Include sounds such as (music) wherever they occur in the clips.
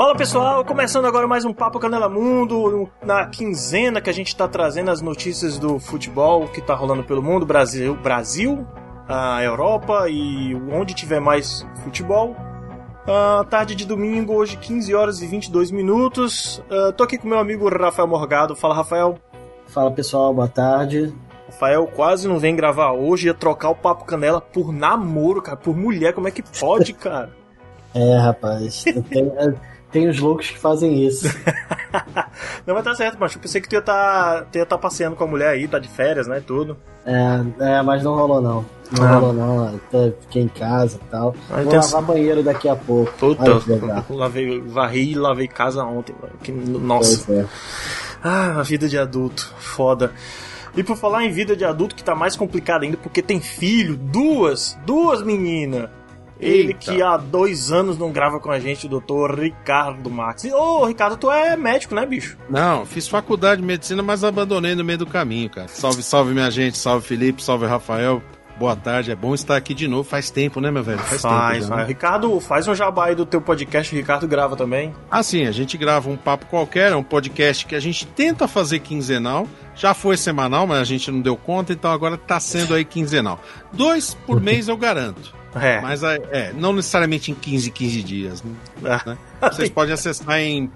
Fala pessoal, começando agora mais um Papo Canela Mundo, na quinzena que a gente tá trazendo as notícias do futebol que tá rolando pelo mundo, Brasil, Brasil, a Europa e onde tiver mais futebol. Uh, tarde de domingo, hoje 15 horas e 22 minutos. Uh, tô aqui com meu amigo Rafael Morgado. Fala, Rafael. Fala pessoal, boa tarde. Rafael quase não vem gravar hoje, ia trocar o Papo Canela por namoro, cara, por mulher. Como é que pode, (laughs) cara? É, rapaz. Tem, tem os loucos que fazem isso. (laughs) não, mas tá certo, mas eu pensei que tu ia estar tá, tá passeando com a mulher aí, tá de férias, né? Tudo. É, é mas não rolou não. Não ah. rolou não. fiquei em casa e tal. Ah, Vou lavar banheiro daqui a pouco. Puta, (laughs) lavei, varri e lavei casa ontem. Que, nossa. É. Ah, a vida de adulto. Foda. E por falar em vida de adulto, que tá mais complicado ainda, porque tem filho, duas, duas meninas. Ele que há dois anos não grava com a gente, o doutor Ricardo Max. Ô, Ricardo, tu é médico, né, bicho? Não, fiz faculdade de medicina, mas abandonei no meio do caminho, cara. Salve, salve, minha gente. Salve, Felipe. Salve, Rafael. Boa tarde, é bom estar aqui de novo. Faz tempo, né, meu velho? Faz, faz tempo. Já, né? Ricardo, faz um jabá aí do teu podcast, o Ricardo grava também. Ah, sim, a gente grava um papo qualquer, é um podcast que a gente tenta fazer quinzenal. Já foi semanal, mas a gente não deu conta, então agora tá sendo aí quinzenal. Dois por (laughs) mês eu garanto. É. Mas é, é, não necessariamente em 15, 15 dias. Né? né? Vocês podem acessar em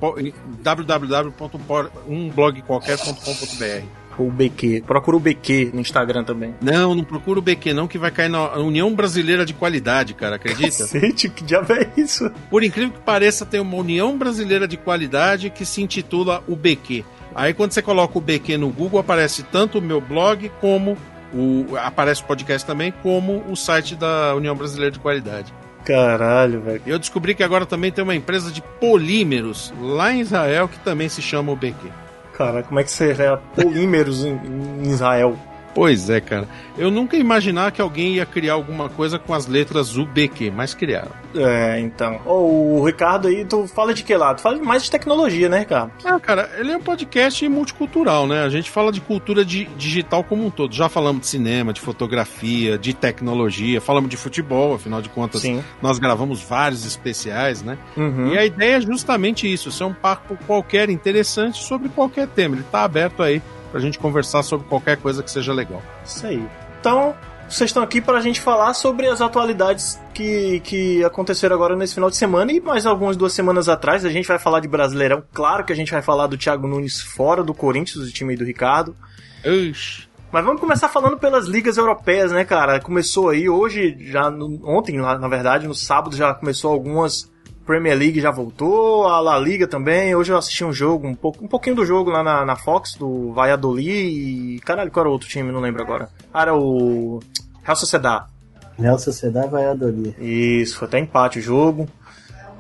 www.umblogqualquer.com.br o BQ. Procura o BQ no Instagram também. Não, não procura o BQ não, que vai cair na União Brasileira de Qualidade, cara, acredita? Cacete, que diabo é isso? Por incrível que pareça, tem uma União Brasileira de Qualidade que se intitula o BQ. Aí quando você coloca o BQ no Google, aparece tanto o meu blog como o, aparece o podcast também, como o site da União Brasileira de Qualidade. Caralho, velho. Eu descobri que agora também tem uma empresa de polímeros lá em Israel que também se chama o BQ. Cara, como é que seria polímeros em, em Israel? Pois é, cara. Eu nunca ia imaginar que alguém ia criar alguma coisa com as letras UBQ, mas criaram. É, então. Oh, o Ricardo aí, tu fala de que lado? Tu fala mais de tecnologia, né, Ricardo? Ah, cara, ele é um podcast multicultural, né? A gente fala de cultura de, digital como um todo. Já falamos de cinema, de fotografia, de tecnologia, falamos de futebol, afinal de contas, Sim. nós gravamos vários especiais, né? Uhum. E a ideia é justamente isso, ser um papo qualquer interessante sobre qualquer tema. Ele tá aberto aí pra gente conversar sobre qualquer coisa que seja legal. Isso aí. Então, vocês estão aqui para a gente falar sobre as atualidades que, que aconteceram agora nesse final de semana e mais algumas duas semanas atrás. A gente vai falar de Brasileirão. Claro que a gente vai falar do Thiago Nunes fora do Corinthians, do time do Ricardo. Ixi. Mas vamos começar falando pelas ligas europeias, né, cara? Começou aí hoje, já no, ontem, na verdade, no sábado já começou algumas Premier League já voltou, a La Liga também. Hoje eu assisti um jogo, um, pouco, um pouquinho do jogo lá na, na Fox, do Valladolid e. Caralho, qual era o outro time? Não lembro agora. Ah, era o. Real Sociedad. Real Sociedad e Valladolid. Isso, foi até empate o jogo.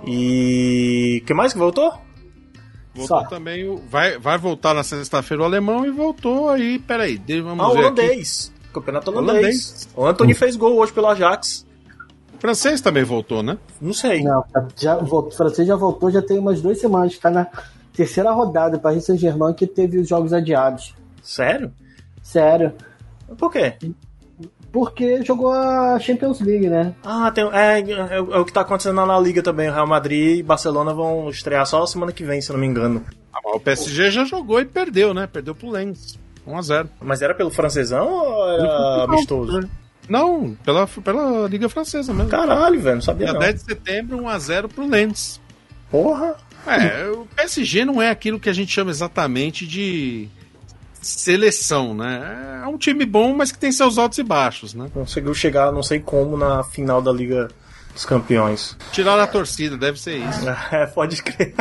E. que mais que voltou? Voltou Só. também o. Vai, vai voltar na sexta-feira o alemão e voltou aí. Peraí, vamos ah, ver. holandês. Aqui. Campeonato holandês. holandês. O Anthony fez gol hoje pelo Ajax francês também voltou, né? Não sei. Não, já, o francês já voltou, já tem umas duas semanas. Está na terceira rodada. Paris Saint-Germain que teve os jogos adiados. Sério? Sério. Por quê? Porque jogou a Champions League, né? Ah, tem, é, é, é o que está acontecendo na Liga também. O Real Madrid e Barcelona vão estrear só semana que vem, se não me engano. Ah, o PSG já jogou e perdeu, né? Perdeu pro Lens. 1x0. Mas era pelo francesão ou era amistoso? Não, pela, pela Liga Francesa mesmo. Caralho, velho, não sabia Dia não. 10 de setembro, 1x0 pro Lens. Porra! É, o PSG não é aquilo que a gente chama exatamente de seleção, né? É um time bom, mas que tem seus altos e baixos, né? Conseguiu chegar, não sei como, na final da Liga dos Campeões. Tirar a torcida, deve ser isso. (laughs) É, pode crer.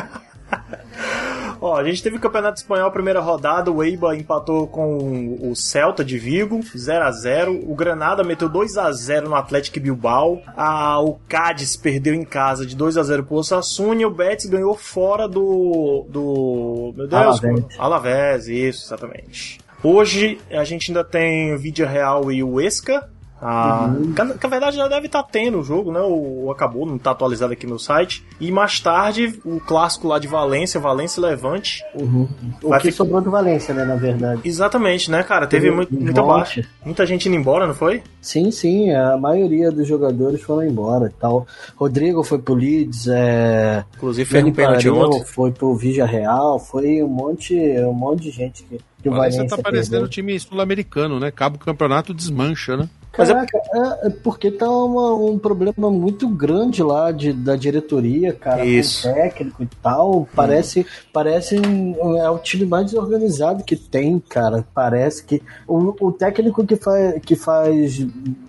Ó, a gente teve o Campeonato Espanhol, primeira rodada, o Eibar empatou com o Celta de Vigo, 0 a 0 O Granada meteu 2 a 0 no Atlético Bilbao. A, o Cádiz perdeu em casa de 2 a 0 pro Osasuna e o Betis ganhou fora do... do... Meu Deus, Alavés. Alavés, isso, exatamente. Hoje a gente ainda tem o Vídeo Real e o Esca, Ah, uhum. que, que, na verdade já deve estar tá tendo o jogo, né? Ou, acabou, não está atualizado aqui no site. E mais tarde, o clássico lá de Valência, Valência Levante. Uhum. O que ficar... sobrou do Valência, né, na verdade. Exatamente, né, cara? Teve muito, muita baixa. Muita gente indo embora, não foi? Sim, sim. A maioria dos jogadores foram embora e tal. Rodrigo foi pro Leeds, é... Inclusive fez um pênalti ontem. Foi pro Vigia Real, foi um monte, um monte de gente que que o Valência tá parecendo o time sul-americano, né? Cabo campeonato desmancha, né? Caraca, é, é porque tá uma, um problema muito grande lá de, da diretoria, cara, Isso. com técnico e tal. Parece, hum. parece é o time mais desorganizado que tem, cara. Parece que o, o técnico que faz, que faz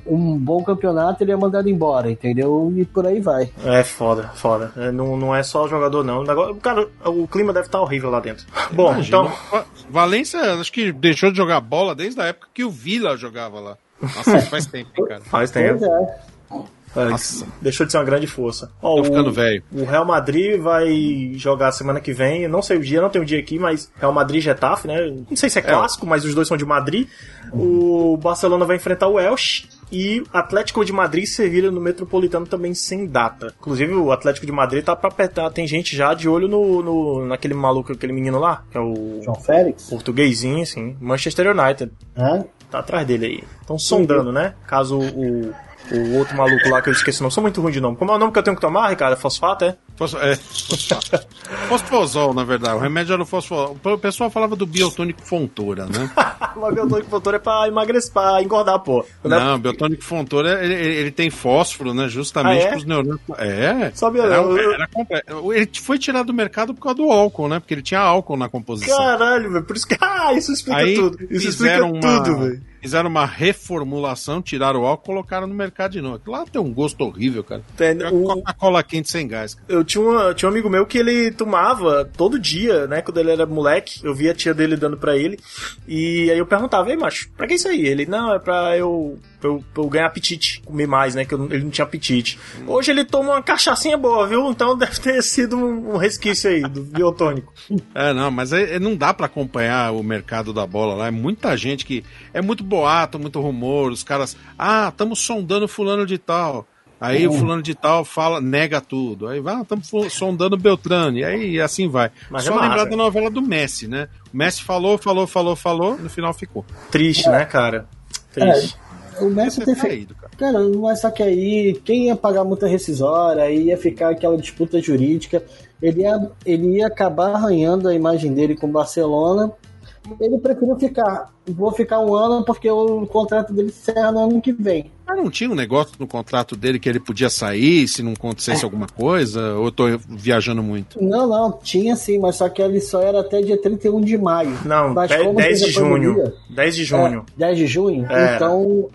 um bom campeonato, ele é mandado embora, entendeu? E por aí vai. É foda, foda. É, não, não é só o jogador, não. O cara, o clima deve estar tá horrível lá dentro. (laughs) Bom, Imagina. então. Valência, acho que deixou de jogar bola desde a época que o Vila jogava lá. Nossa, faz tempo, hein, cara. Faz tempo. É. Nossa. Deixou de ser uma grande força. Ó, Tô ficando velho. O Real Madrid vai jogar semana que vem. não sei o dia, não tem o dia aqui, mas Real Madrid e Getafe, né? Não sei se é, é. clássico, é. mas os dois são de Madrid. O Barcelona vai enfrentar o Elche e Atlético de Madrid e Sevilha no Metropolitano também sem data. Inclusive o Atlético de Madrid tá pra apertar, tem gente já de olho no, no naquele maluco, aquele menino lá, que é o João Félix. Portuguesinho, assim, Manchester United. É? Tá atrás dele aí. Estão sondando, né? Caso o, o outro maluco lá que eu esqueci o nome. Sou muito ruim de nome. Como é o nome que eu tenho que tomar, Ricardo? É fosfato, é? Fos, é, fosfosol, na verdade. O remédio era o fosfosol. O pessoal falava do biotônico fontura, né? (laughs) Mas biotônico fontura é pra emagrecer, pra engordar, pô. Não, não biotônico fontura, ele, ele, tem fósforo, né? Justamente ah, é? pros neurônios. É. Sabia, era, era, Ele foi tirado do mercado por causa do álcool, né? Porque ele tinha álcool na composição. Caralho, velho. Por isso que. Ah, isso explica Aí tudo. Isso explica uma... tudo, velho fizeram uma reformulação, tiraram o álcool e colocaram no mercado de novo. Lá tem um gosto horrível, cara. Tem, o... Coca-Cola quente sem gás. Cara. Eu tinha, uma, tinha um amigo meu que ele tomava todo dia, né? Quando ele era moleque, eu via a tia dele dando para ele. E aí eu perguntava, ei, macho, pra que isso aí? Ele, não, é pra eu pra eu, pra eu ganhar apetite, comer mais, né? Que eu, ele não tinha apetite. Hoje ele toma uma cachaçinha boa, viu? Então (laughs) deve ter sido um, um resquício aí do biotônico. É, não, mas é, é não dá para acompanhar o mercado da bola lá. É muita gente que. É muito boato, muito rumor. Os caras. Ah, estamos sondando fulano de tal. Aí uhum. o fulano de tal fala, nega tudo. Aí vai, estamos ah, sondando Beltrano. E aí assim vai. Mas Só é lembrar da novela do Messi, né? O Messi falou, falou, falou, falou, no final ficou. Triste, é. né, cara? Triste. É. O Messi tem feito. Cara. cara, mas só que aí, quem ia pagar multa rescisória, aí ia ficar aquela disputa jurídica, ele ia, ele ia acabar arranhando a imagem dele com o Barcelona. Ele preferiu ficar. Vou ficar um ano porque o contrato dele encerra no ano que vem. Mas não tinha um negócio no contrato dele que ele podia sair se não acontecesse é. alguma coisa? Ou eu tô viajando muito? Não, não, tinha sim, mas só que ele só era até dia 31 de maio. Não, mas 10 de junho. 10 de junho. É, 10 de junho? É. Então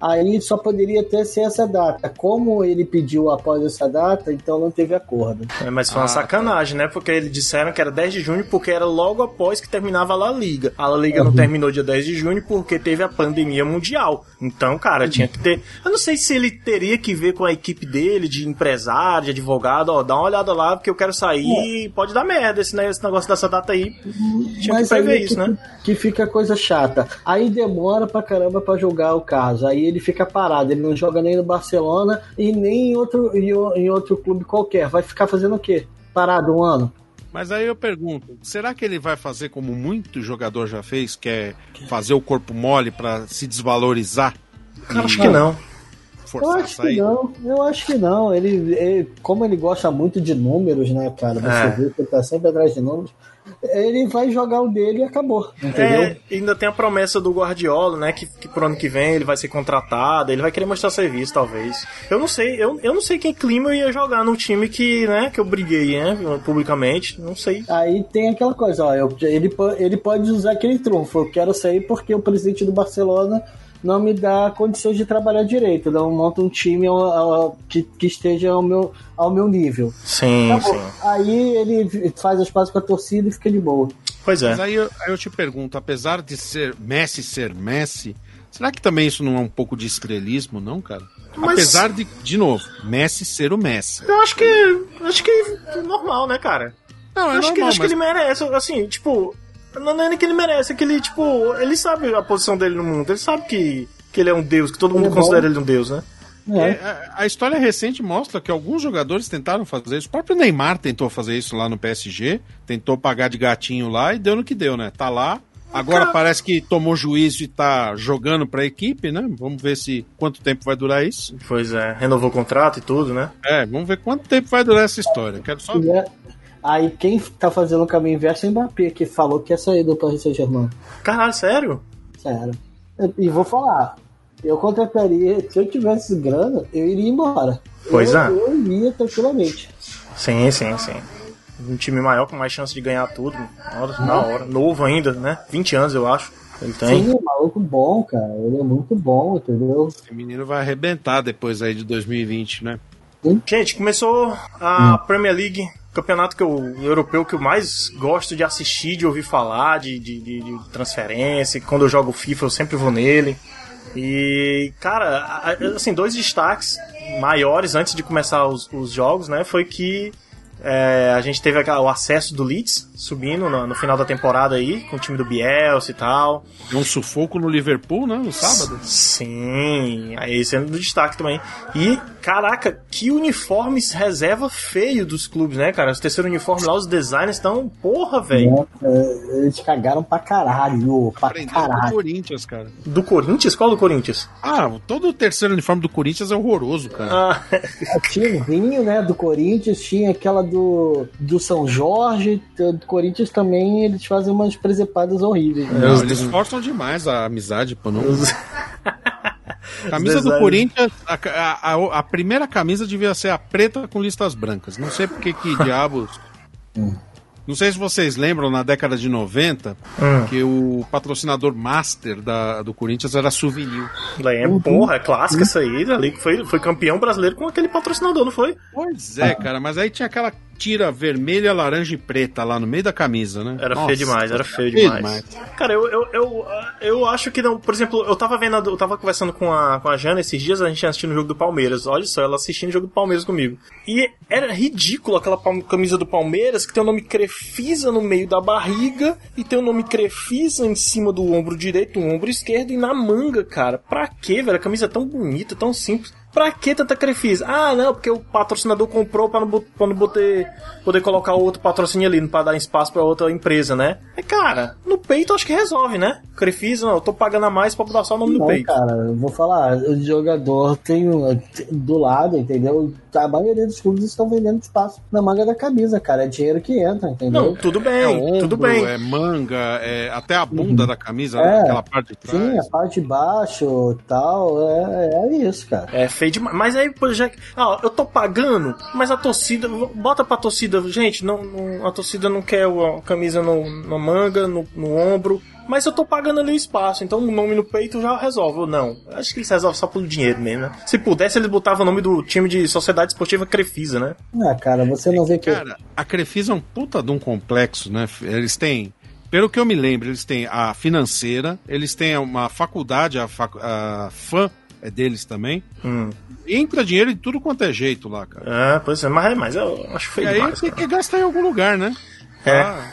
aí só poderia ter ser essa data. Como ele pediu após essa data, então não teve acordo. É, mas foi uma ah, tá. sacanagem, tá. né? Porque eles disseram que era 10 de junho porque era logo após que terminava a La Liga. A La Liga uhum. não terminou dia 10 de junho porque teve a pandemia mundial. Então, cara, uhum. tinha que ter. Eu não sei se ele teria que ver com a equipe dele, de empresário, de advogado, ó, dá uma olhada lá porque eu quero sair. Pode dar merda esse, né, esse negócio dessa data aí. Tinha mas que prever isso, que, né? Que fica coisa chata. Aí demora pra caramba pra julgar o caso. Aí ele ele fica parado, ele não joga nem no Barcelona e nem em outro, em outro clube qualquer. Vai ficar fazendo o quê? Parado um ano? Mas aí eu pergunto, será que ele vai fazer como muito jogador já fez, que é fazer o corpo mole para se desvalorizar? Eu acho que não. Eu acho que não, eu acho que não. Ele, ele, como ele gosta muito de números, né, cara? Você é. vê que ele tá sempre atrás de números ele vai jogar o dele e acabou. Entendeu? É, ainda tem a promessa do Guardiola, né? Que, que pro ano que vem ele vai ser contratado, ele vai querer mostrar serviço, talvez. Eu não sei, eu, eu não sei quem clima eu ia jogar no time que, né, que eu briguei, né? Publicamente. Não sei. Aí tem aquela coisa, ó, eu, ele, ele pode usar aquele trunfo. Eu quero sair porque o presidente do Barcelona não me dá condições de trabalhar direito. Não monta um time que, que esteja ao meu, ao meu nível. Sim, tá sim. Aí ele faz as pazes com a torcida e fica de boa. Pois é. Mas aí eu, aí eu te pergunto, apesar de ser Messi ser Messi, será que também isso não é um pouco de estrelismo, não, cara? Mas... Apesar de, de novo, Messi ser o Messi. Eu acho que. Acho que é normal, né, cara? Não, é acho normal, que, acho mas... que ele merece, assim, tipo, não é nem que ele merece, é que ele, tipo, ele sabe a posição dele no mundo, ele sabe que que ele é um deus, que todo mundo ele é considera ele um deus, né? É. é. A, a, história recente mostra que alguns jogadores tentaram fazer isso. O próprio Neymar tentou fazer isso lá no PSG, tentou pagar de gatinho lá e deu no que deu, né? Tá lá. Agora parece que tomou juízo e tá jogando pra equipe, né? Vamos ver se quanto tempo vai durar isso. Pois é, renovou o contrato e tudo, né? É, vamos ver quanto tempo vai durar essa história. Quero só. É, aí quem tá fazendo o caminho inverso é o Mbappé, que falou que ia sair do Paris Saint-Germain. Caralho, sério? Sério. E vou falar, eu contrataria, se eu tivesse grana, eu iria embora. Pois eu, é. Eu iria tranquilamente. Sim, sim, sim. Um time maior com mais chance de ganhar tudo. Na hora, na hora. Novo ainda, né? 20 anos, eu acho. Ele tem. Sim, é maluco bom, cara. Ele é muito bom, entendeu? Esse menino vai arrebentar depois aí de 2020, né? Sim. Gente, começou a hum. Premier League campeonato que eu, europeu que eu mais gosto de assistir, de ouvir falar, de, de, de, transferência. Quando eu jogo FIFA, eu sempre vou nele. E, cara, assim, dois destaques maiores antes de começar os, os jogos, né? Foi que é, a gente teve o acesso do Leeds subindo no, no, final da temporada aí, com o time do Bielsa e tal. Um sufoco no Liverpool, né? No sábado. Sim, aí sendo do destaque também. E, caraca, que uniformes reserva feio dos clubes, né, cara? Os terceiro uniforme lá, os designers estão, porra, velho. É, eles cagaram pra caralho, pra caralho. Do Corinthians, cara. Do Corinthians? Qual do Corinthians? Ah, todo o terceiro uniforme do Corinthians é horroroso, cara. Ah. tinha o vinho, né, do Corinthians, tinha aquela do, do São Jorge, do Corinthians também, eles fazem umas presepadas horríveis. Né? Não, eles forçam demais a amizade, pô. Não... (laughs) Camisa do Corinthians, a, a, a, primeira camisa devia ser a preta com listas brancas. Não sei porque que (laughs) diabos. Não sei se vocês lembram, na década de 90, hum. que o patrocinador master da, do Corinthians era Souvenir. Lembro, uhum. porra, é clássica isso aí. Ali que foi, foi campeão brasileiro com aquele patrocinador, não foi? Pois é, cara, mas aí tinha aquela tira vermelha, laranja e preta lá no meio da camisa, né? Era Nossa, feio demais, era feio demais. demais. Cara, eu, eu, eu, eu, acho que não. Por exemplo, eu tava vendo, eu tava conversando com a, com a Jana esses dias, a gente assistindo o jogo do Palmeiras. Olha só, ela assistindo o jogo do Palmeiras comigo. E era ridículo aquela camisa do Palmeiras que tem o nome Crefisa no meio da barriga e tem o nome Crefisa em cima do ombro direito, o ombro esquerdo e na manga, cara. Pra quê, velho? A camisa é tão bonita, tão simples. Pra que tanta crefisa? Ah, não, porque o patrocinador comprou pra não, pra não poder, poder colocar outro patrocínio ali, pra dar espaço pra outra empresa, né? É, cara, no peito acho que resolve, né? Crefisa, não, eu tô pagando a mais pra botar só o nome não, no peito. cara, eu vou falar, o jogador tem do lado, entendeu? A maioria dos clubes estão vendendo espaço na manga da camisa, cara. É dinheiro que entra, entendeu? Não, tudo bem, é ombro, tudo bem. É manga, é até a bunda uhum. da camisa, né? é, aquela parte de trás. Sim, a parte de baixo tal, é, é isso, cara. É feio demais. Mas aí, já ah, eu tô pagando, mas a torcida, bota pra torcida, gente, não, não a torcida não quer a camisa no, na manga, no, no ombro. Mas eu tô pagando ali o espaço, então o nome no peito já resolve. Ou não, acho que eles resolvem só pelo dinheiro mesmo, né? Se pudesse, eles botavam o nome do time de Sociedade Esportiva Crefisa, né? Ah, cara, você não vê que. Cara, a Crefisa é um puta de um complexo, né? Eles têm pelo que eu me lembro, eles têm a financeira, eles têm uma faculdade, a, fac, a FAM é deles também. Hum. Entra dinheiro de tudo quanto é jeito lá, cara. É, pois é, mas, mas eu acho feio. E aí tem que gastar em algum lugar, né? É. Ah.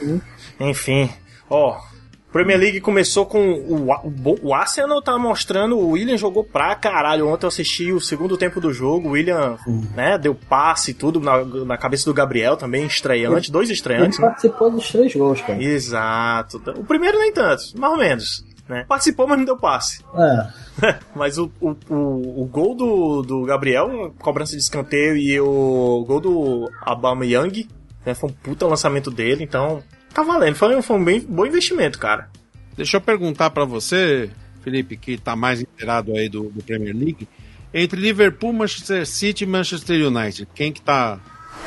Enfim. Ó, Premier League começou com o, o, o Arsenal tá mostrando, o William jogou pra caralho. Ontem eu assisti o segundo tempo do jogo, o William, uhum. né, deu passe e tudo na, na cabeça do Gabriel também, estreante, ele, dois estreantes. Ele participou dos três gols, cara. Exato. O primeiro nem tanto, mais ou menos. Né? Participou, mas não deu passe. É. (laughs) mas o, o, o, o, gol do, do Gabriel, cobrança de escanteio, e o gol do Abama Young, né, foi um puta lançamento dele, então tá valendo. Foi, foi um bem, bom investimento, cara. Deixa eu perguntar para você, Felipe, que tá mais inteirado aí do, do, Premier League. Entre Liverpool, Manchester City e Manchester United, quem que tá.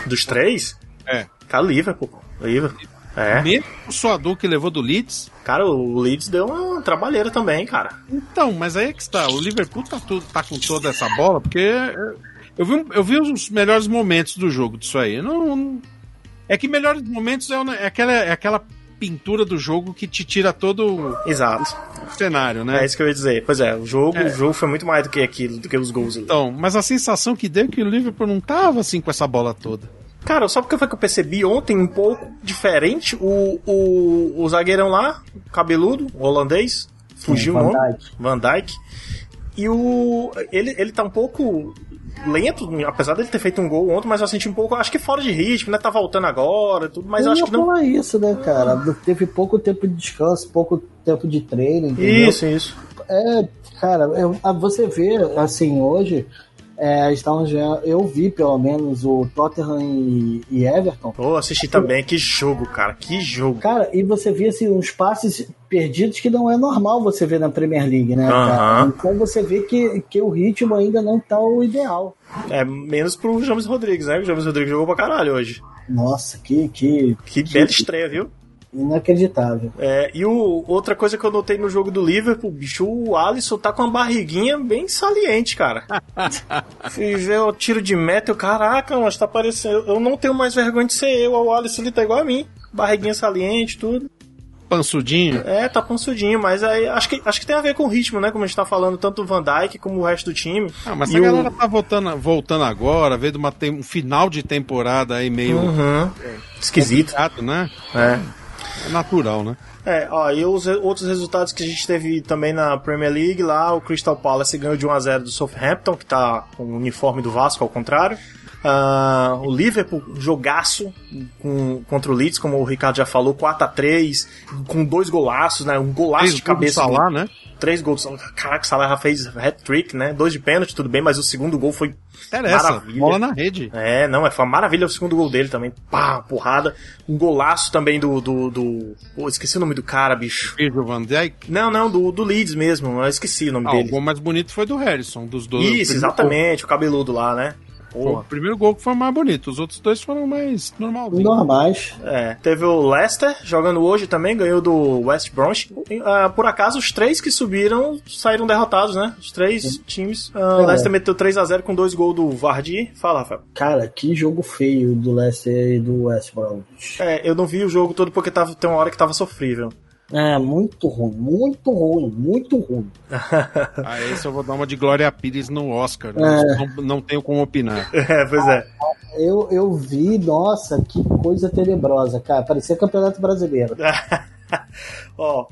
Dos três? É. Tá Liverpool. Liverpool. É. Mesmo o Suador que levou do Leeds. Cara, o Leeds deu uma trabalheira também, cara. Então, mas aí é que está. O Liverpool tá, tudo, tá com toda essa bola, porque eu vi, eu vi os melhores momentos do jogo disso aí. Não, não é que melhores momentos é, é, aquela, é aquela pintura do jogo que te tira todo Exato. o cenário, né? É isso que eu ia dizer. Pois é, o jogo, é. o jogo foi muito mais do que aquilo, do que os gols. Então, mas a sensação que deu é que o Liverpool não tava assim com essa bola toda. Cara, só porque foi que eu percebi ontem um pouco diferente. O, o, o zagueirão lá, cabeludo, holandês, fugiu o nome. Van Dijk. E o. Ele, ele tá um pouco lento, apesar dele ter feito um gol ontem, mas eu senti um pouco, acho que fora de ritmo, né? Tá voltando agora, tudo, mas eu, acho que não. falar isso, né, cara? Teve pouco tempo de descanso, pouco tempo de treino, entendeu? Isso, isso. É, cara, eu, você vê, assim, hoje, é, estavam já, eu vi pelo menos o Tottenham e, e Everton. Pô, oh, assisti também, que jogo, cara, que jogo. Cara, e você via assim, uns passes perdidos que não é normal você ver na Premier League, né? Uhum. Então você vê que, que o ritmo ainda não tá o ideal. É, menos pro James Rodrigues, né? O James Rodrigues jogou pra caralho hoje. Nossa, que. Que, que, que bela estreia, viu? Inacreditável. É, e o, outra coisa que eu notei no jogo do Liverpool, bicho, o Alisson tá com uma barriguinha bem saliente, cara. (laughs) Fui ver o tiro de meta, eu, caraca, mas tá parecendo. Eu não tenho mais vergonha de ser eu, o Alisson ele tá igual a mim. Barriguinha saliente, tudo. Pansudinho? É, tá pansudinho, mas aí acho que, acho que tem a ver com o ritmo, né? Como a gente tá falando, tanto o Van Dyke como o resto do time. Ah, mas e a galera tá voltando, voltando agora, vendo uma, um final de temporada aí meio. Uhum. Esquisito. né? É. É natural, né? É, ó, e os outros resultados que a gente teve também na Premier League, lá o Crystal Palace ganhou de 1x0 do Southampton, que tá com o uniforme do Vasco ao contrário. Uh, o Liverpool, jogaço com, contra o Leeds, como o Ricardo já falou, 4x3, com dois golaços, né? Um golaço de cabeça. Salah, né? Três gols. Caraca, o Salah fez hat-trick, né? Dois de pênalti, tudo bem, mas o segundo gol foi Interessa, maravilha. bola na rede. É, não, é, foi uma maravilha o segundo gol dele também. Pá, porrada. Um golaço também do... do, do... Oh, esqueci o nome do cara, bicho. Virgil van Dijk? Não, não, do, do Leeds mesmo. Eu esqueci o nome ah, dele. O gol mais bonito foi do Harrison, dos dois. Isso, exatamente, gol. o cabeludo lá, né? Porra. O primeiro gol que foi mais bonito, os outros dois foram mais normalzinhos. Normais. É. Teve o Leicester jogando hoje também, ganhou do West Bromwich. Uh, por acaso, os três que subiram saíram derrotados, né? Os três Sim. times. Uh, o Leicester meteu 3 a 0 com dois gols do Vardy. Fala, Rafael. Cara, que jogo feio do Leicester e do West Bromwich. É, eu não vi o jogo todo porque tava, tem uma hora que tava sofrível. É, muito ruim, muito ruim, muito ruim. (laughs) ah, esse eu vou dar uma de Glória Pires no Oscar, né? é. não, não tenho como opinar. (laughs) É, pois é. Eu, eu vi, nossa, que coisa tenebrosa, cara. Parecia Campeonato Brasileiro. (laughs) Ó,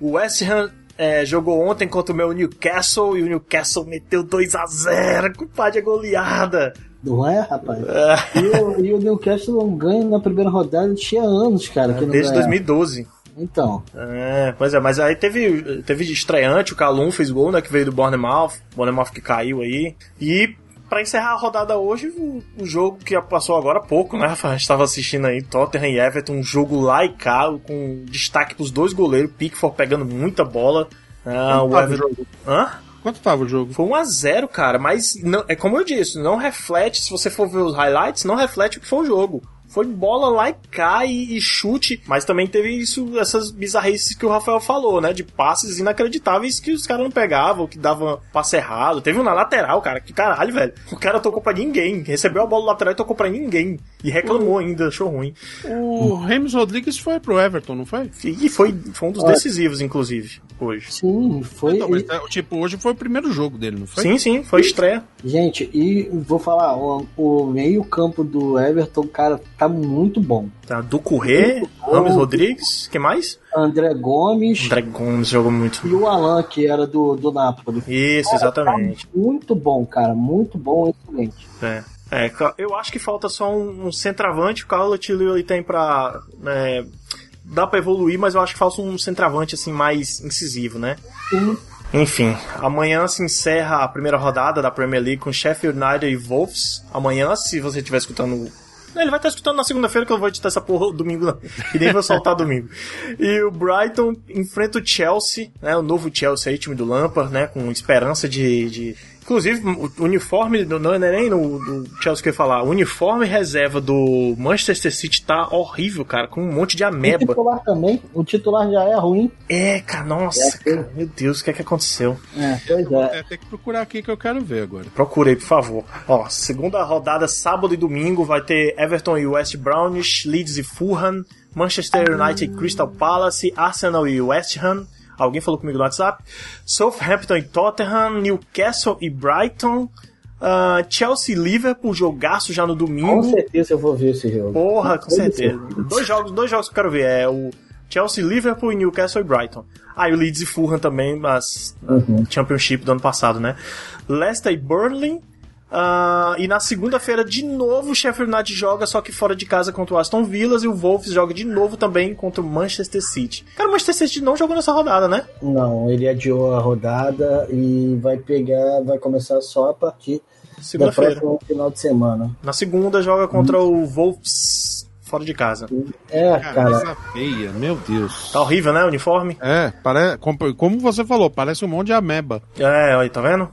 o West Ham é, jogou ontem contra o meu Newcastle e o Newcastle meteu 2 a 0 culpa de goleada. Não é, rapaz? É. E, o, e o Newcastle não ganha na primeira rodada, tinha anos, cara. É, desde 2012. Então. É, pois é, mas aí teve, teve estreante, o Calum fez gol, né, que veio do Bournemouth, Bournemouth que caiu aí. E para encerrar a rodada hoje, o, o, jogo que passou agora há pouco, né, (laughs) A gente estava assistindo aí Tottenham e Everton, um jogo lá e cá, com destaque pros dois goleiros, Pickford pegando muita bola. Ah, o Everton... O Hã? Quanto tava o jogo? Foi 1x0, cara, mas não, é como eu disse, não reflete, se você for ver os highlights, não reflete o que foi o jogo foi bola lá e cai e chute, mas também teve isso, essas bizarrices que o Rafael falou, né? De passes inacreditáveis que os caras não pegavam, que davam passe errado. Teve um na lateral, cara, que caralho, velho. O cara tocou pra ninguém, recebeu a bola lateral e tocou pra ninguém. E reclamou ainda, achou ruim. O Remus Rodrigues foi pro Everton, não foi? E foi, foi um dos decisivos, inclusive, hoje. Sim, foi. Então, mas, é, tipo, hoje foi o primeiro jogo dele, não foi? Sim, sim, foi estreia. Gente, e vou falar, o, o meio-campo do Everton, cara, tá muito bom. Tá, do Corrê, Rames Rodrigues, que mais? André Gomes. André Gomes jogou muito. E o Alan, que era do, do Napoli. Isso, cara, exatamente. Tá muito bom, cara, muito bom, excelente. É. É, eu acho que falta só um, um centroavante, o Carlo Tilio ele tem pra. É, dá pra evoluir, mas eu acho que falta um centroavante assim mais incisivo, né? Sim. Enfim, amanhã se encerra a primeira rodada da Premier League com Sheffield United e Wolves. Amanhã, se você estiver escutando ele vai estar escutando na segunda-feira que eu vou editar essa porra domingo, não. E nem vou soltar domingo. E o Brighton enfrenta o Chelsea, né? O novo Chelsea aí, time do Lampard, né? Com esperança de, de Inclusive, o uniforme, não é nem no, do Chelsea que eu ia falar, o uniforme reserva do Manchester City tá horrível, cara, com um monte de ameba. O titular também, o titular já é ruim. É, cara, nossa, é, cara, meu Deus, o que é que aconteceu? É, pois é. é. Tem que procurar aqui que eu quero ver agora. Procurei, por favor. Ó, segunda rodada, sábado e domingo, vai ter Everton e West Brownish, Leeds e Fulham, Manchester United e Crystal Palace, Arsenal e West Ham, Alguém falou comigo no WhatsApp. Southampton e Tottenham, Newcastle e Brighton. Uh, Chelsea e Liverpool, jogaço já no domingo. Com certeza eu vou ver esse jogo. Porra, com certeza. Dois jogos, dois jogos que eu quero ver. É o Chelsea, Liverpool, Newcastle e Brighton. Ah, e o Leeds e Fulham também, mas uhum. Championship do ano passado, né? Leicester e Burnley, Uh, e na segunda-feira, de novo, o Sheffield United joga, só que fora de casa contra o Aston Villa. E o Wolves joga de novo também contra o Manchester City. Cara, o Manchester City não jogou nessa rodada, né? Não, ele adiou a rodada e vai pegar, vai começar só a partir segunda-feira. final de semana. Na segunda, joga contra hum. o Wolves fora de casa. É, cara. feia, meu Deus. Tá horrível, né, o uniforme? É, parece, como você falou, parece um monte de ameba. É, aí, tá vendo?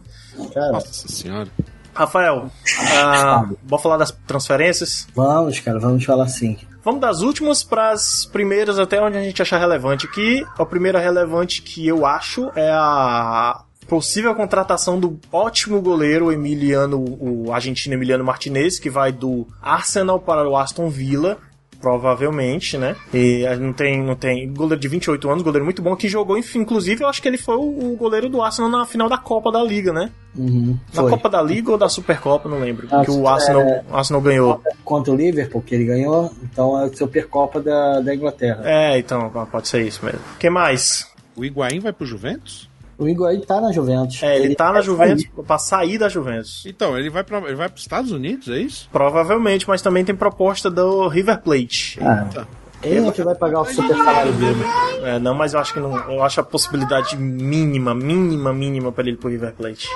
Cara. Nossa senhora. Rafael, uh, vamos falar das transferências? Vamos, cara, vamos falar sim. Vamos das últimas para as primeiras, até onde a gente achar relevante aqui. A primeira relevante que eu acho é a possível contratação do ótimo goleiro Emiliano, o argentino Emiliano Martinez, que vai do Arsenal para o Aston Villa provavelmente, né? E não tem, não tem goleiro de 28 anos, goleiro muito bom que jogou, inclusive, eu acho que ele foi o, goleiro do Arsenal na final da Copa da Liga, né? Uhum, na Copa da Liga ou da Supercopa, não lembro. Acho que o Arsenal, é... Arsenal ganhou. Contra o Liverpool, que ele ganhou, então é a Supercopa da, da Inglaterra. É, então, pode ser isso mesmo. O que mais? O Higuaín vai pro Juventus? O Higuaín tá na Juventus. É, ele, ele tá na Juventus sair. pra sair da Juventus. Então, ele vai, pra, ele vai pros Estados Unidos, é isso? Provavelmente, mas também tem proposta do River Plate. Ah. Eita. Ele é que vai pagar o super salário dele. É, não, mas eu acho que não. Eu acho a possibilidade mínima, mínima, mínima para ele ir pro River Plate.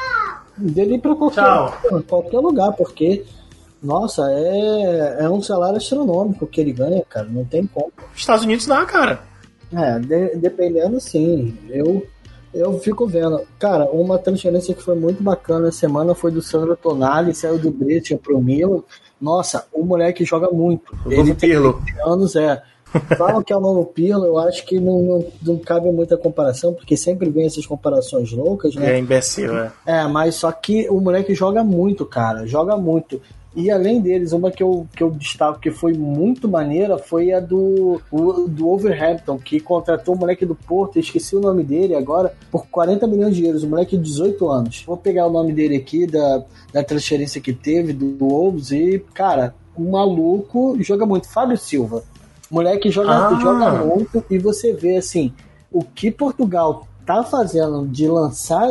Dele ir pra qualquer, qualquer lugar, porque. Nossa, é, é um salário astronômico que ele ganha, cara. Não tem como. Estados Unidos dá, cara. É, de, dependendo sim. Eu eu fico vendo. Cara, uma transferência que foi muito bacana essa semana foi do Sandro Tonali, saiu do Brescia pro Milan. Nossa, o moleque joga muito. O Ele tem Pirlo. anos, é. Falam que é o novo Pirlo, eu acho que não, não, não, cabe muita comparação, porque sempre vem essas comparações loucas, né? É imbecil, é. É, mas só que o moleque joga muito, cara, joga muito. E além deles, uma que eu, que eu destaco que foi muito maneira foi a do, o, do Overhampton, que contratou o moleque do Porto, esqueci o nome dele agora, por 40 milhões de euros, o moleque de 18 anos. Vou pegar o nome dele aqui, da, da transferência que teve, do, Wolves, e, cara, o maluco joga muito. Fábio Silva. Moleque joga, ah. joga muito, e você vê, assim, o que Portugal tá fazendo de lançar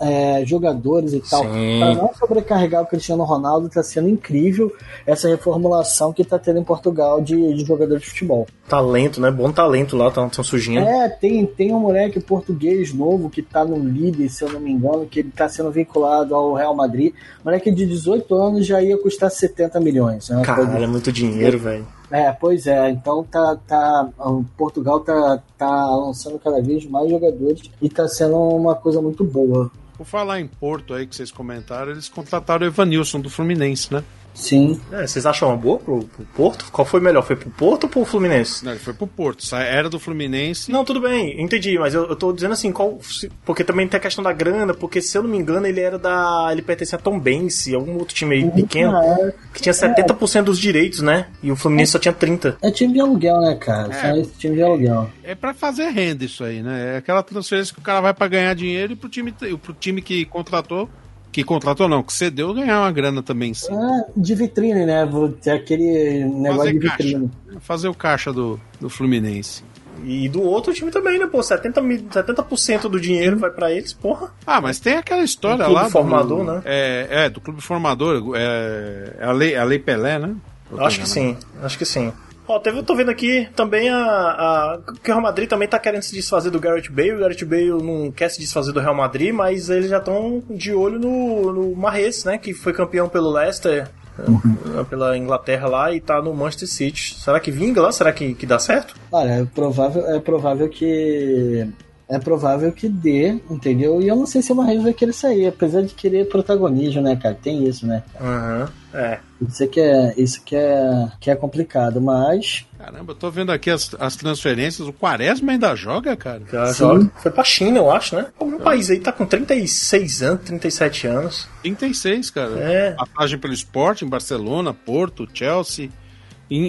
é, jogadores e tal, para não sobrecarregar o Cristiano Ronaldo, está sendo incrível essa reformulação que está tendo em Portugal de, de jogadores de futebol. Talento, né? Bom talento lá, tão, tão surgindo. É, tem, tem um moleque português novo que está no líder, se eu não me engano, que ele está sendo vinculado ao Real Madrid. Moleque de 18 anos já ia custar 70 milhões. Né? Cara, é muito dinheiro, velho. É, pois é. Então tá, tá, Portugal tá, tá lançando cada vez mais jogadores e tá sendo uma coisa muito boa. Por falar em Porto aí que vocês comentaram, eles contrataram o Evanilson do Fluminense, né? Sim. É, vocês acham uma boa pro, pro, Porto? Qual foi melhor? Foi pro Porto ou pro Fluminense? Não, ele foi pro Porto. Era do Fluminense. Não, tudo bem, entendi, mas eu, eu tô dizendo assim, qual. Porque também tem a questão da grana, porque se eu não me engano, ele era da. Ele pertencia a Tom Bense, algum outro time aí pequeno, é, que tinha 70% é. dos direitos, né? E o Fluminense é, só tinha 30%. É time de aluguel, né, cara? É, time de aluguel. É pra fazer renda isso aí, né? É aquela transferência que o cara vai pra ganhar dinheiro e pro time, pro time que contratou que contratou não, que cedeu ganhar uma grana também, sim. Ah, de vitrine, né? Vou ter aquele negócio Fazer de vitrine. Caixa. Fazer o caixa do, do Fluminense. E do outro time também, né, pô? 70%, 70 do dinheiro vai para eles, porra. Ah, mas tem aquela história do lá. Do formador, né? É, é, do clube formador. É, é a, lei, a Lei Pelé, né? Acho que sim, acho que sim. Ó, teve, eu tô vendo aqui também a, a. Que o Real Madrid também tá querendo se desfazer do Garrett Bale. O Garrett Bale não quer se desfazer do Real Madrid, mas eles já estão de olho no, no Marres, né? Que foi campeão pelo Leicester. Uhum. Pela Inglaterra lá e tá no Manchester City. Será que vinga lá? Será que, que dá certo? Olha, é provável, é provável que é provável que dê, entendeu? E eu não sei se o Marreis vai querer sair, apesar de querer protagonismo, né, cara? Tem isso, né? Aham, uhum, é. Isso que é, isso que é, que é complicado, mas... Caramba, eu tô vendo aqui as, as transferências, o Quaresma ainda joga, cara? Já joga. Foi pra China, eu acho, né? O meu é. país aí tá com 36 anos, 37 anos. 36, cara. É. Passagem pelo esporte em Barcelona, Porto, Chelsea,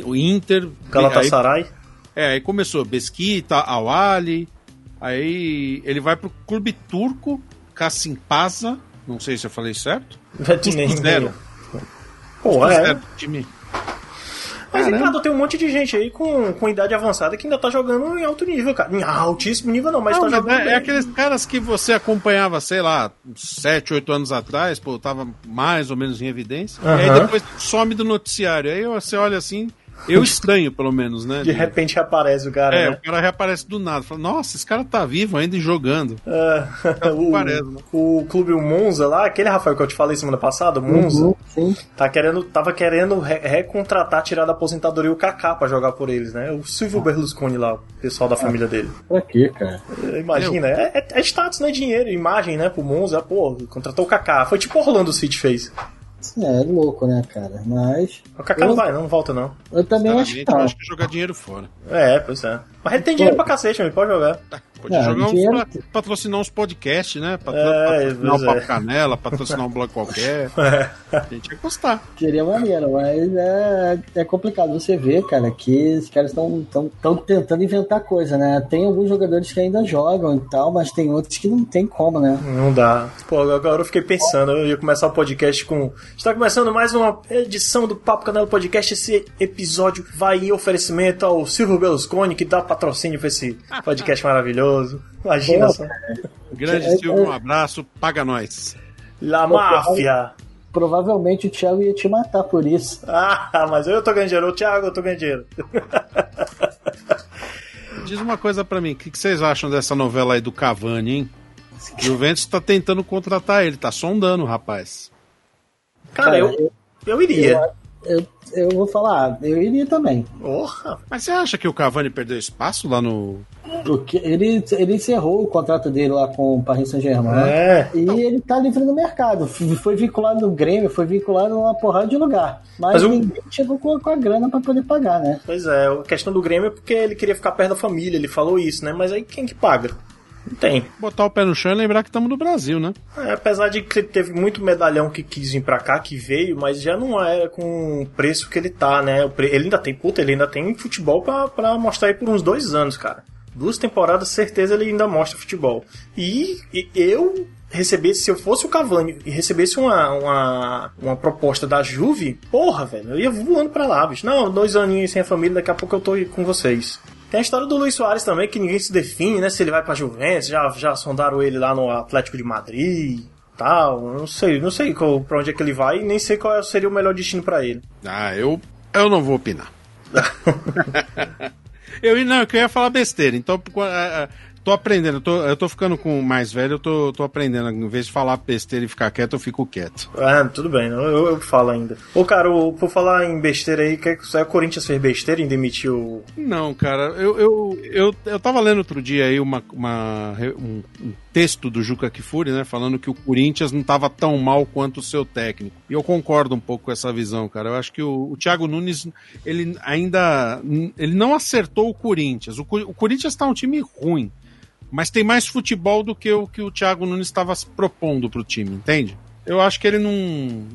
o Inter... Galatasaray. Aí, é, aí começou Besquita, Awali... Aí ele vai pro clube turco, Kasimpasa, não sei se eu falei certo. Custo zero. Pô, é. Zero, time. Mas, Caramba. Ricardo, tem um monte de gente aí com, com idade avançada que ainda tá jogando em alto nível, cara. Em altíssimo nível não, mas não, tá jogando. É, é, aqueles caras que você acompanhava, sei lá, 7, 8 anos atrás, pô, tava mais ou menos em evidência. Uhum. E aí depois some do noticiário. Aí você olha assim, eu estranho, pelo menos, né? De repente reaparece o cara. É, né? o cara reaparece do nada. Fala, nossa, esse cara tá vivo ainda e jogando. É, (laughs) o, parece, né? o clube Monza lá, aquele Rafael que eu te falei semana passada, o Monza, uhum, sim. Tá querendo, tava querendo re recontratar, tirar da aposentadoria o Kaká pra jogar por eles, né? O Silvio ah. Berlusconi lá, o pessoal da família dele. Pra quê, cara? Imagina, é, é, é status, né? Dinheiro, imagem, né? Pro Monza, pô, contratou o Kaká. Foi tipo o Orlando City fez. É, louco, né, cara? Mas. O Kaká eu... não vai, não, volta não. Eu também acho que tá. Eu acho que jogar dinheiro fora. É, pois é. Mas ele tem dinheiro pra cacete, ele pode jogar. Pode é, jogar dinheiro... uns pra, patrocinar uns podcasts, né? Patro... É, patrocinar o Papo é. Canela, (laughs) patrocinar um blog qualquer. É. A gente ia gostar. Seria maneiro, mas é, é complicado você ver, cara, que os caras estão tão, tão tentando inventar coisa, né? Tem alguns jogadores que ainda jogam e tal, mas tem outros que não tem como, né? Não dá. Pô, agora eu fiquei pensando, eu ia começar o podcast com. Está começando mais uma edição do Papo Canela Podcast. Esse episódio vai em oferecimento ao Silvio Berlusconi, que dá patrocínio pra esse (laughs) podcast maravilhoso. Imagina só. Grande Silvio, um abraço, paga nós. La máfia. Provavelmente o Thiago ia te matar por isso. Ah, mas eu tô ganhando dinheiro. O Thiago, eu tô ganhando dinheiro. (laughs) Diz uma coisa para mim, o que, que, vocês acham dessa novela aí do Cavani, hein? O Juventus tá tentando contratar ele, tá sondando, rapaz. Cara, eu, eu iria. Eu, eu vou falar, eu iria também. Porra! Mas você acha que o Cavani perdeu espaço lá no. Porque ele, ele encerrou o contrato dele lá com o Paris Saint-Germain. É. E ele tá livre no mercado. Foi vinculado no Grêmio, foi vinculado numa porrada de lugar. Mas, Mas ninguém chegou com, com a grana para poder pagar, né? Pois é, a questão do Grêmio é porque ele queria ficar perto da família, ele falou isso, né? Mas aí quem que paga? Tem. Botar o pé no chão e lembrar que estamos no Brasil, né? É, apesar de que teve muito medalhão que quis vir pra cá, que veio, mas já não era com o preço que ele tá, né? Ele ainda tem, puta, ele ainda tem futebol pra, pra mostrar aí por uns dois anos, cara. Duas temporadas, certeza ele ainda mostra futebol. E, e eu recebesse, se eu fosse o Cavani e recebesse uma, uma, uma proposta da Juve, porra, velho, eu ia voando pra lá, bicho. Não, dois aninhos sem a família, daqui a pouco eu tô com vocês. Tem a história do Luiz Soares também, que ninguém se define, né? Se ele vai pra Juventus, já, já sondaram ele lá no Atlético de Madrid tal. Não sei, não sei qual, pra onde é que ele vai e nem sei qual seria o melhor destino para ele. Ah, eu, eu não vou opinar. (laughs) (laughs) eu, não, eu ia falar besteira. Então, Tô aprendendo, eu tô, eu tô ficando com mais velho, eu tô, tô aprendendo. Em vez de falar besteira e ficar quieto, eu fico quieto. Ah, tudo bem, eu, eu falo ainda. Ô, cara, por falar em besteira aí, que só é o Corinthians fez besteira em demitir o. Não, cara, eu, eu, eu, eu tava lendo outro dia aí uma, uma um, um, texto do Juca Kifuri, né, falando que o Corinthians não tava tão mal quanto o seu técnico. E eu concordo um pouco com essa visão, cara. Eu acho que o, o Thiago Nunes, ele ainda. Ele não acertou o Corinthians. O, o Corinthians tá um time ruim mas tem mais futebol do que o que o Thiago Nunes estava propondo para o time, entende? Eu acho que ele não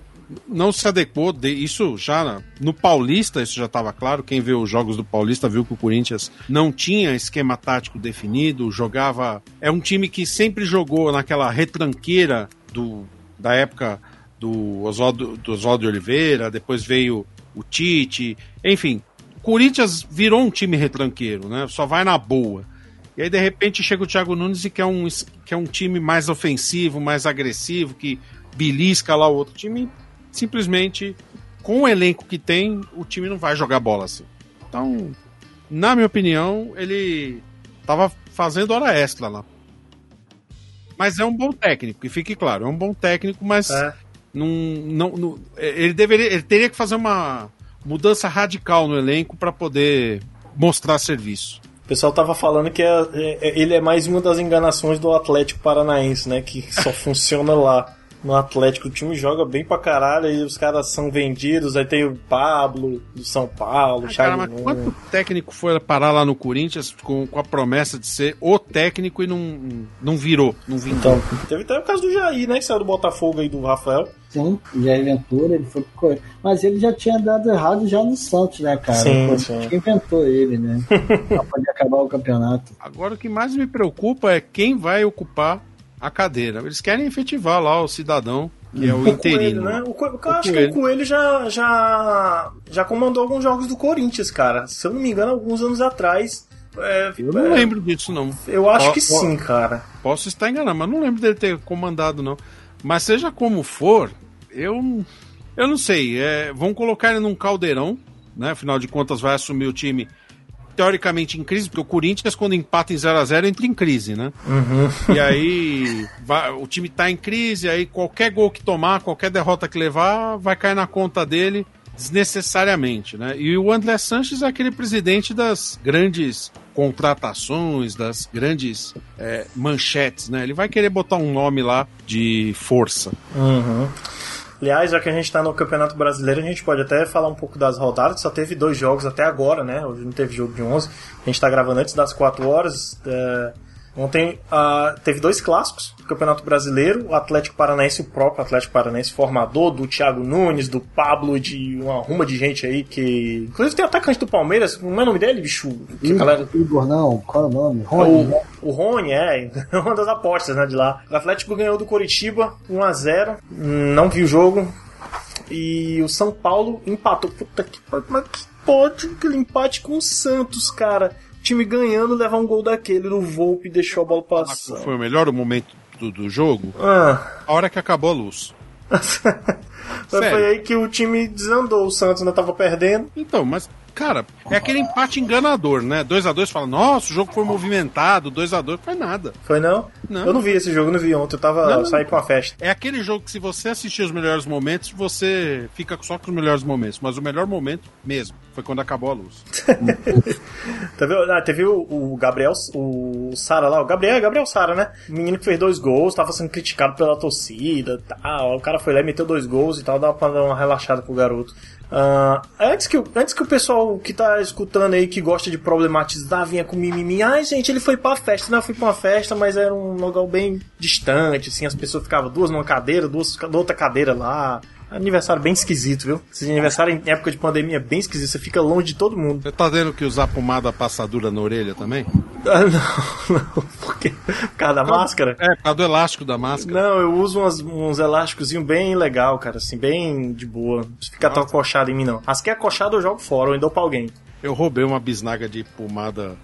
não se adequou, de, isso já no Paulista, isso já estava claro, quem vê os jogos do Paulista viu que o Corinthians não tinha esquema tático definido, jogava, é um time que sempre jogou naquela retranqueira do, da época do Oswaldo, do Oswaldo Oliveira, depois veio o Tite, enfim, Corinthians virou um time retranqueiro, né? Só vai na boa. E aí, de repente, chega o Thiago Nunes e quer um, quer um time mais ofensivo, mais agressivo, que belisca lá o outro time. Simplesmente, com o elenco que tem, o time não vai jogar bola assim. Então, na minha opinião, ele estava fazendo hora extra lá. Mas é um bom técnico, e fique claro, é um bom técnico, mas é. não, não, não, ele deveria, ele teria que fazer uma mudança radical no elenco para poder mostrar serviço. O pessoal tava falando que é, é, ele é mais uma das enganações do Atlético Paranaense, né? Que só (laughs) funciona lá no Atlético. O time joga bem pra caralho e os caras são vendidos. Aí tem o Pablo do São Paulo, ah, cara, mas quanto técnico foi parar lá no Corinthians com, com a promessa de ser o técnico e não, não virou, não vingou? Então, teve até o caso do Jair, né? Que saiu do Botafogo aí do Rafael. Sim, Jair Ventura, ele foi Mas ele já tinha dado errado já no Santos, né, cara? Sim, sim. Quem inventou ele, né? (laughs) pra poder acabar o campeonato. Agora o que mais me preocupa é quem vai ocupar a cadeira. Eles querem efetivar lá o cidadão. Que é o, o interino. Coelho, né? O, eu acho Coelho. que o Coelho já, já, já comandou alguns jogos do Corinthians, cara. Se eu não me engano, alguns anos atrás. É, eu não é... lembro disso, não. Eu acho que sim, cara. Posso estar enganado, mas não lembro dele ter comandado, não. Mas seja como for, eu. Eu não sei. É, vão colocar ele num caldeirão, né? Afinal de contas, vai assumir o time teoricamente em crise, porque o Corinthians, quando empata em 0 a 0 entra em crise, né? Uhum. E aí vai, o time tá em crise, aí qualquer gol que tomar, qualquer derrota que levar, vai cair na conta dele desnecessariamente, né? E o André Sanches é aquele presidente das grandes contratações, das grandes é, manchetes, né? Ele vai querer botar um nome lá de força. Uhum. Aliás, já que a gente está no Campeonato Brasileiro, a gente pode até falar um pouco das rodadas. Só teve dois jogos até agora, né? Hoje não teve jogo de 11. A gente está gravando antes das 4 horas. É... Ontem uh, teve dois clássicos do Campeonato Brasileiro, o Atlético Paranaense, o próprio Atlético Paranaense, formador do Thiago Nunes, do Pablo, de uma ruma de gente aí que. Inclusive tem atacante do Palmeiras, não é o nome dele, bicho? Que Igor, galera... Igor, não, qual é o nome? Rony. O, né? o Rony, é, (laughs) uma das apostas né, de lá. O Atlético ganhou do Coritiba 1x0, não vi o jogo. E o São Paulo empatou. Puta que mas que pode aquele empate com o Santos, cara time ganhando, levar um gol daquele do Volpe e deixou a bola passar. Foi o melhor momento do, do jogo? Ah. A hora que acabou a luz. (laughs) foi aí que o time desandou. O Santos ainda tava perdendo. Então, mas cara, é aquele empate enganador, né? 2 a 2 fala, nossa, o jogo foi movimentado, 2 a 2 foi nada. Foi não? não? Eu não vi esse jogo, não vi ontem, eu tava não, saí com a festa. É aquele jogo que se você assistir os melhores momentos, você fica só com os melhores momentos, mas o melhor momento mesmo foi quando acabou a luz. (laughs) teve, ah, teve o, o, Gabriel, o Sara lá, o Gabriel, Gabriel Sara, né? O menino que fez dois gols, tava sendo criticado pela torcida, tal. O cara foi lá e meteu dois gols e tal, dá pra dar uma relaxada pro garoto. Uh, antes, que, antes que o pessoal que tá escutando aí, que gosta de problematizar, vinha com mimimi, ai gente, ele foi pra festa. Não, eu fui pra uma festa, mas era um lugar bem distante, assim, as pessoas ficavam duas numa cadeira, duas na outra cadeira lá. Aniversário bem esquisito, viu? Esse aniversário em época de pandemia é bem esquisito, você fica longe de todo mundo. Você tá vendo que usar pomada passadura na orelha também? Ah, não, (laughs) não. Por quê? Por causa da máscara? É, por causa do elástico da máscara. Não, eu uso umas, uns elásticos bem legal, cara, assim, bem de boa. Não precisa ficar tão acochado em mim, não. As que é acochado eu jogo fora, ou dou pra alguém. Eu roubei uma bisnaga de pomada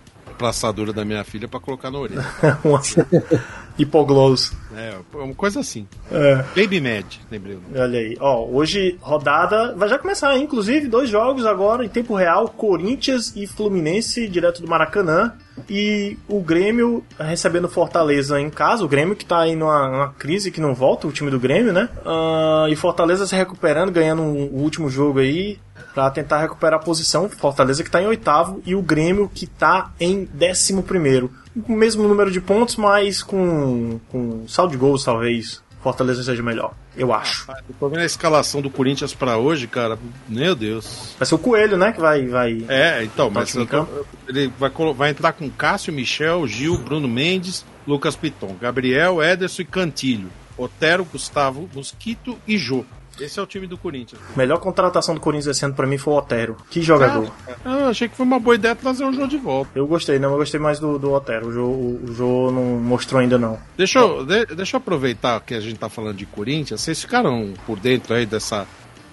passadura da minha filha para colocar na orelha. (laughs) Hipogloss. É, uma coisa assim. É. Baby Mad, lembrei. Olha aí. Ó, hoje rodada vai já começar, inclusive, dois jogos agora em tempo real, Corinthians e Fluminense, direto do Maracanã. E o Grêmio recebendo Fortaleza em casa, o Grêmio que tá aí numa, numa crise que não volta, o time do Grêmio, né? Uh, e Fortaleza se recuperando, ganhando o um, um último jogo aí para tentar recuperar a posição. Fortaleza que está em oitavo e o Grêmio que está em décimo primeiro. O mesmo número de pontos, mas com, com saldo de gols, talvez. Fortaleza seja melhor, eu acho. Ah, tô vendo a escalação do Corinthians para hoje, cara. Meu Deus. Vai ser o Coelho, né? Que vai. vai é, então, mas tô, ele vai, vai entrar com Cássio, Michel, Gil, Bruno Mendes, Lucas Piton, Gabriel, Ederson e Cantilho. Otero, Gustavo, Mosquito e Jô. Esse é o time do Corinthians. Melhor contratação do Corinthians esse ano pra mim foi o Otero. Que jogador. Ah, eu achei que foi uma boa ideia trazer o Jô de volta. Eu gostei, não, eu gostei mais do, do Otero. O Jô, o Jô não mostrou ainda não. Deixa eu, de, deixa eu aproveitar que a gente tá falando de Corinthians. Vocês ficaram por dentro aí dessa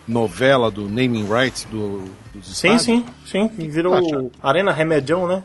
novela do naming rights do, dos Sim, estádios? sim, sim. Virou ah, Arena Remedião, né?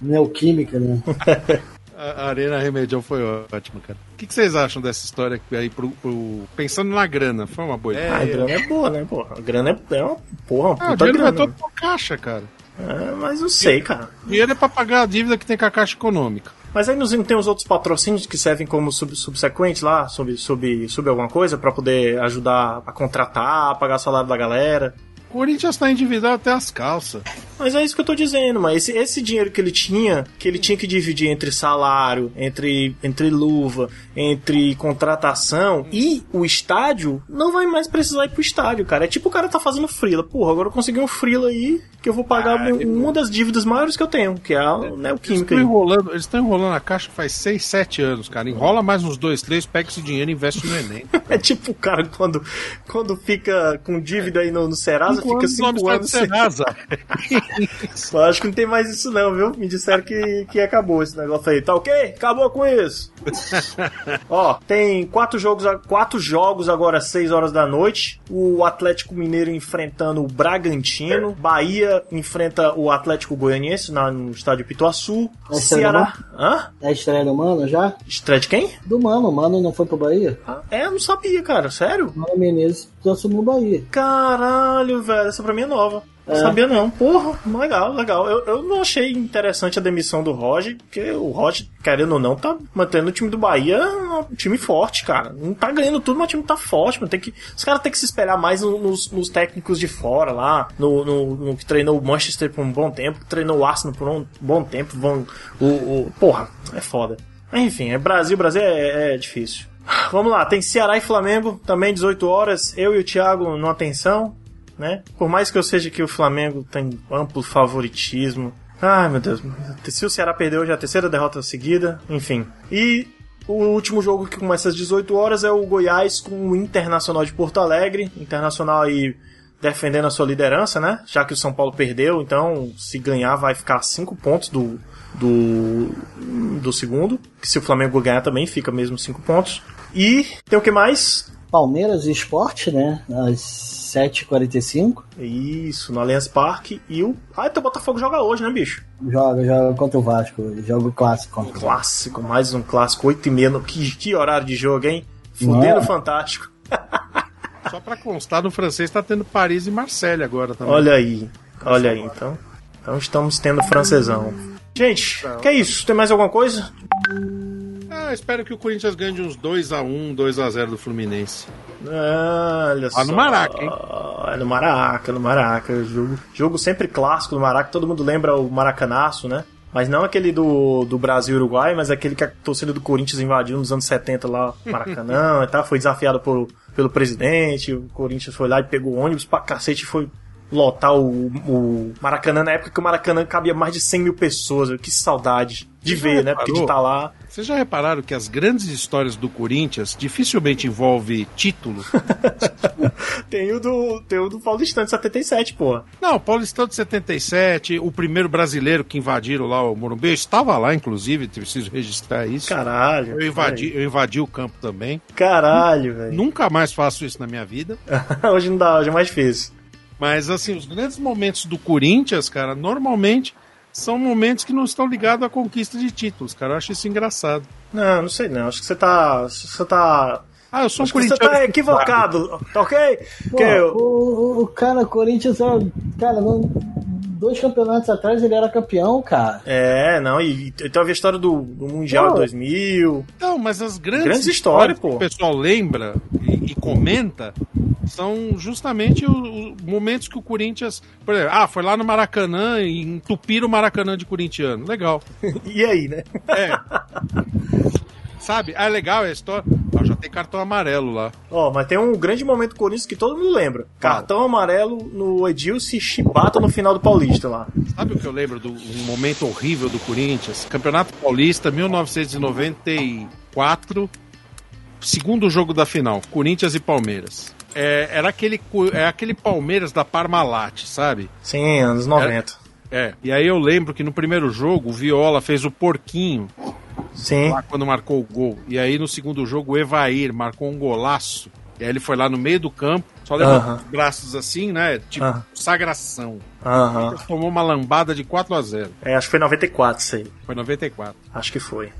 Neoquímica, né? (laughs) A Arena Remedial foi ótima, cara. O que, que, vocês acham dessa história aí, pro, pro, pensando na grana? Foi uma boa ideia? É, a grana é boa, né, porra? A grana é, é uma porra, uma ah, puta grana. é todo por caixa, cara. É, mas eu sei, cara. Dinheiro é pra pagar a dívida que tem com a Caixa Econômica. Mas aí não tem os outros patrocínios que servem como sub, subsequentes lá, sob, sob, sob alguma coisa, para poder ajudar a contratar, a pagar o salário da galera. O Corinthians tá endividado até as calças. Mas é isso que eu tô dizendo, mas esse, esse dinheiro que ele tinha, que ele tinha que dividir entre salário, entre, entre luva, entre contratação e o estádio, não vai mais precisar ir pro estádio, cara. É tipo o cara tá fazendo frila. Porra, agora eu consegui um frila aí que eu vou pagar ah, uma das dívidas maiores que eu tenho, que é a Neoquímica. Eles estão enrolando, eles estão enrolando a caixa faz 6, 7 anos, cara. Enrola mais uns 2, 3, pega esse dinheiro e investe no Enem. (laughs) é tipo o cara quando, quando fica com dívida aí no, no Serasa, Serasa, fica cinco anos. Serasa. (laughs) Só acho que não tem mais isso não, viu? Me disseram que, que acabou esse negócio aí. Tá ok? Acabou com isso. (laughs) Ó, tem quatro jogos, quatro jogos agora às 6 horas da noite. O Atlético Mineiro enfrentando o Bragantino. Bahia enfrenta o Atlético Goianiense no estádio Pituaçu. É Ceará. Hã? É a estreia do Mano já? Estreia de quem? Do Mano. O Mano não foi pro Bahia? Ah, é, eu não sabia, cara. Sério? Mano Menezes assumiu o Bahia. Caralho, velho. Essa pra mim é nova. Não é. sabia não. Porra, legal, legal. Eu, eu não achei interessante a demissão do Roger, porque o Roger, querendo ou não, tá mantendo o time do Bahia um time forte, cara. Não tá ganhando tudo, mas o time tá forte, mano. Tem que, os caras têm que se espelhar mais nos, nos técnicos de fora lá, no, no, no, que treinou o Manchester por um bom tempo, treinou o Arsenal por um bom tempo. Vão, o, o, porra, é foda. Enfim, é Brasil, Brasil é, é difícil. Vamos lá, tem Ceará e Flamengo, também 18 horas. Eu e o Thiago numa atenção né? Por mais que eu seja que o Flamengo tem amplo favoritismo. Ai, meu Deus. Se o Ceará perdeu é a terceira derrota seguida, enfim. E o último jogo que começa às 18 horas é o Goiás com o Internacional de Porto Alegre. Internacional aí defendendo a sua liderança, né? Já que o São Paulo perdeu, então se ganhar vai ficar a 5 pontos do, do, do segundo. Se o Flamengo ganhar também fica mesmo 5 pontos. E tem o que mais? Palmeiras e Esporte, né? Às 7h45. Isso, no Allianz Parque. E o. Ah, então o Botafogo joga hoje, né, bicho? Joga, joga contra o Vasco. Jogo clássico. Um clássico, mais um clássico, 8h30. Que, que horário de jogo, hein? Fudendo é. fantástico. Só pra constar, no francês tá tendo Paris e Marseille agora também. Olha aí, olha aí, então. Então estamos tendo francesão. Gente, que é isso? Tem mais alguma coisa? Ah, espero que o Corinthians ganhe de uns 2x1, 2x0 do Fluminense. Ah, olha ah, só. no Maraca, hein? É no Maraca, no Maraca. Jogo, jogo sempre clássico do Maraca. Todo mundo lembra o Maracanaço, né? Mas não aquele do, do Brasil e Uruguai, mas aquele que a torcida do Corinthians invadiu nos anos 70 lá, (laughs) Maracanã e tal. Foi desafiado por, pelo presidente. O Corinthians foi lá e pegou ônibus pra cacete e foi lotar o, o Maracanã na época que o Maracanã cabia mais de 100 mil pessoas. Que saudade de Você ver, né? Porque de estar tá lá. Vocês já repararam que as grandes histórias do Corinthians dificilmente envolve título? (laughs) tem, o do, tem o do Paulistão de 77, pô. Não, o Paulistão de 77, o primeiro brasileiro que invadiram lá o Morumbi, eu estava lá, inclusive, preciso registrar isso. Caralho. Eu invadi, eu invadi o campo também. Caralho, velho. Nunca mais faço isso na minha vida. (laughs) hoje não dá, hoje é mais difícil. Mas, assim, os grandes momentos do Corinthians, cara, normalmente são momentos que não estão ligados à conquista de títulos, cara. Eu acho isso engraçado. Não, não sei não. Acho que você tá. Você tá. Ah, eu sou um Corinthians. Você tá equivocado, tá ok? Pô, eu... o, o, cara, Corinthians, cara, não, dois campeonatos atrás ele era campeão, cara. É, não, e, e teve a história do, do Mundial pô. 2000. Não, mas as grandes, grandes histórias, pô. que o pessoal lembra e, e comenta são justamente os, momentos que o Corinthians. Por exemplo, ah, foi lá no Maracanã e entupiram o Maracanã de corintiano. Legal. (laughs) e aí, né? É. Sabe? Ah, é legal a história. Ah, já tem cartão amarelo lá. Ó, oh, mas tem um grande momento do Corinthians que todo mundo lembra. Cartão amarelo no Edilson Chibata no final do Paulista lá. Sabe o que eu lembro do um momento horrível do Corinthians? Campeonato Paulista, 1994. Segundo jogo da final, Corinthians e Palmeiras é, era aquele, é aquele Palmeiras da Parmalat, sabe? Sim, anos 90. É, é, e aí eu lembro que no primeiro jogo o Viola fez o porquinho. Sim. Lá quando marcou o gol. E aí no segundo jogo o Evair marcou um golaço. E aí ele foi lá no meio do campo, só levou uh -huh. os braços assim, né? Tipo, uh -huh. sagração. Uh -huh. Tomou uma lambada de 4 a 0 É, acho que foi 94 isso aí. Foi 94. Acho que foi.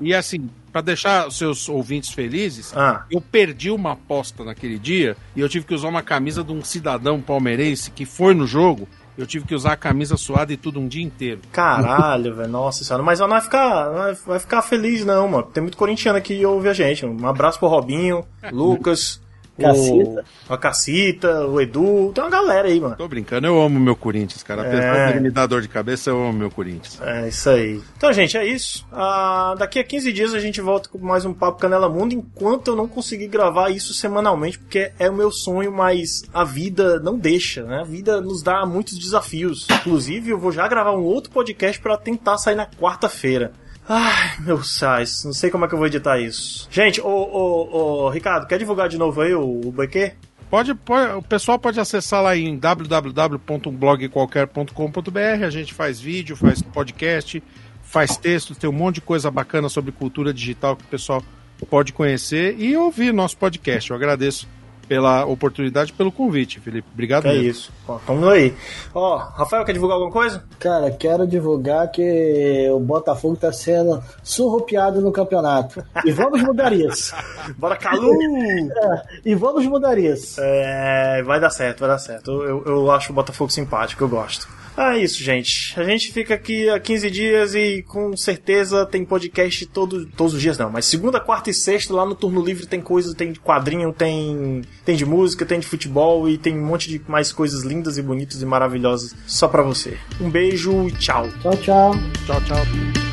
E assim, para deixar os seus ouvintes felizes, ah. eu perdi uma aposta naquele dia e eu tive que usar uma camisa de um cidadão palmeirense que foi no jogo. Eu tive que usar a camisa suada e tudo um dia inteiro. Caralho, (laughs) velho. Nossa senhora. Mas não vai ficar, não vai ficar feliz, não, mano. Tem muito corintiano aqui que ouve a gente. Um abraço pro Robinho, Lucas. Cacita. O, a Cacita, o Edu, tem uma galera aí, mano. Tô brincando, eu amo meu Corinthians, cara. Apesar é. de me dar dor de cabeça, eu amo meu Corinthians. É, isso aí. Então, gente, é isso. Ah, daqui a 15 dias a gente volta com mais um Papo Canela Mundo, enquanto eu não conseguir gravar isso semanalmente, porque é o meu sonho, mas a vida não deixa, né? A vida nos dá muitos desafios. Inclusive, eu vou já gravar um outro podcast para tentar sair na quarta-feira. Ai, meu sais, não sei como é que eu vou editar isso. Gente, ô, Ricardo, quer divulgar de novo aí o, o BQ? Pode, pode, o pessoal pode acessar lá em www.blogqualquer.com.br. A gente faz vídeo, faz podcast, faz texto, tem um monte de coisa bacana sobre cultura digital que o pessoal pode conhecer e ouvir nosso podcast. Eu agradeço pela oportunidade, pelo convite, Felipe. Obrigado é mesmo. É isso. Ó, vamos aí. Ó, Rafael, quer divulgar alguma coisa? Cara, quero divulgar que o Botafogo tá sendo surrupiado no campeonato. E vamos mudar isso. (laughs) Bora, Calu! É, e vamos mudar isso. É, vai dar certo, vai dar certo. Eu, eu, eu acho o Botafogo simpático, eu gosto. Ah, é isso, gente. A gente fica aqui há 15 dias e com certeza tem podcast todo, todos os dias, não. Mas segunda, quarta e sexta lá no Turno Livre tem coisa, tem de quadrinho, tem, tem de música, tem de futebol e tem um monte de mais coisas lindas e bonitas e maravilhosas só pra você. Um beijo e tchau. Tchau, tchau. Tchau, tchau.